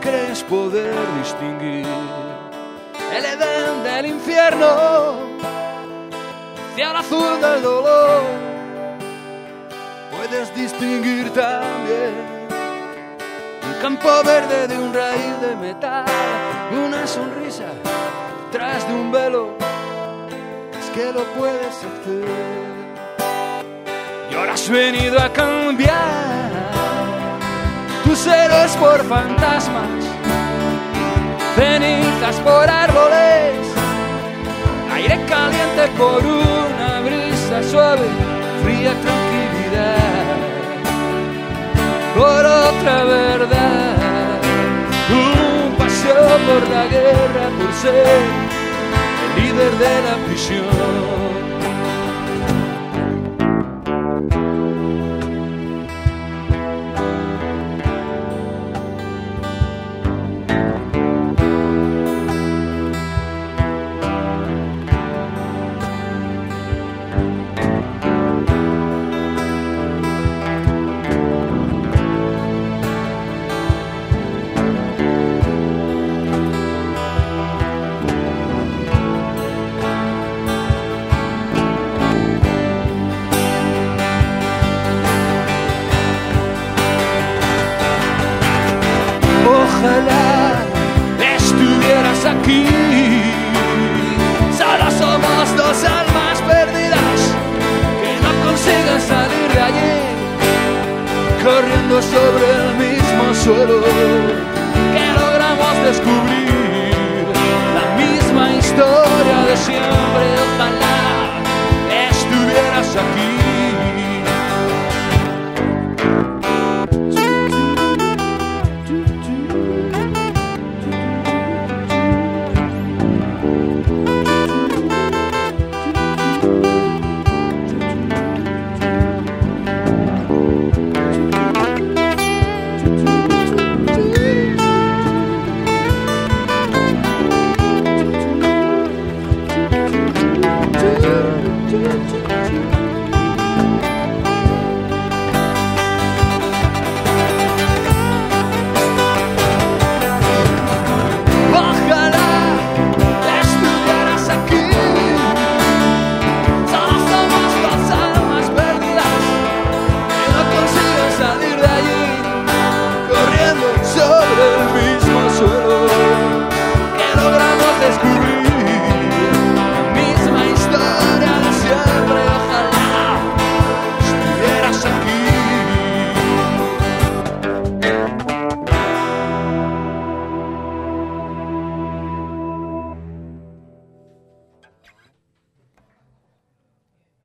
crees poder distinguir el Edén del infierno, el cielo azul del dolor. Puedes distinguir también un campo verde de un raíz de metal, una sonrisa tras de un velo. Es que lo puedes hacer. Y ahora has venido a cambiar héroes por fantasmas, cenizas por árboles, aire caliente por una brisa suave, fría tranquilidad, por otra verdad, un paseo por la guerra, por ser el líder de la prisión. Ojalá corriendo sobre el mismo suelo que logramos descubrir la misma historia de siempre. Ojalá estuvieras aquí. you to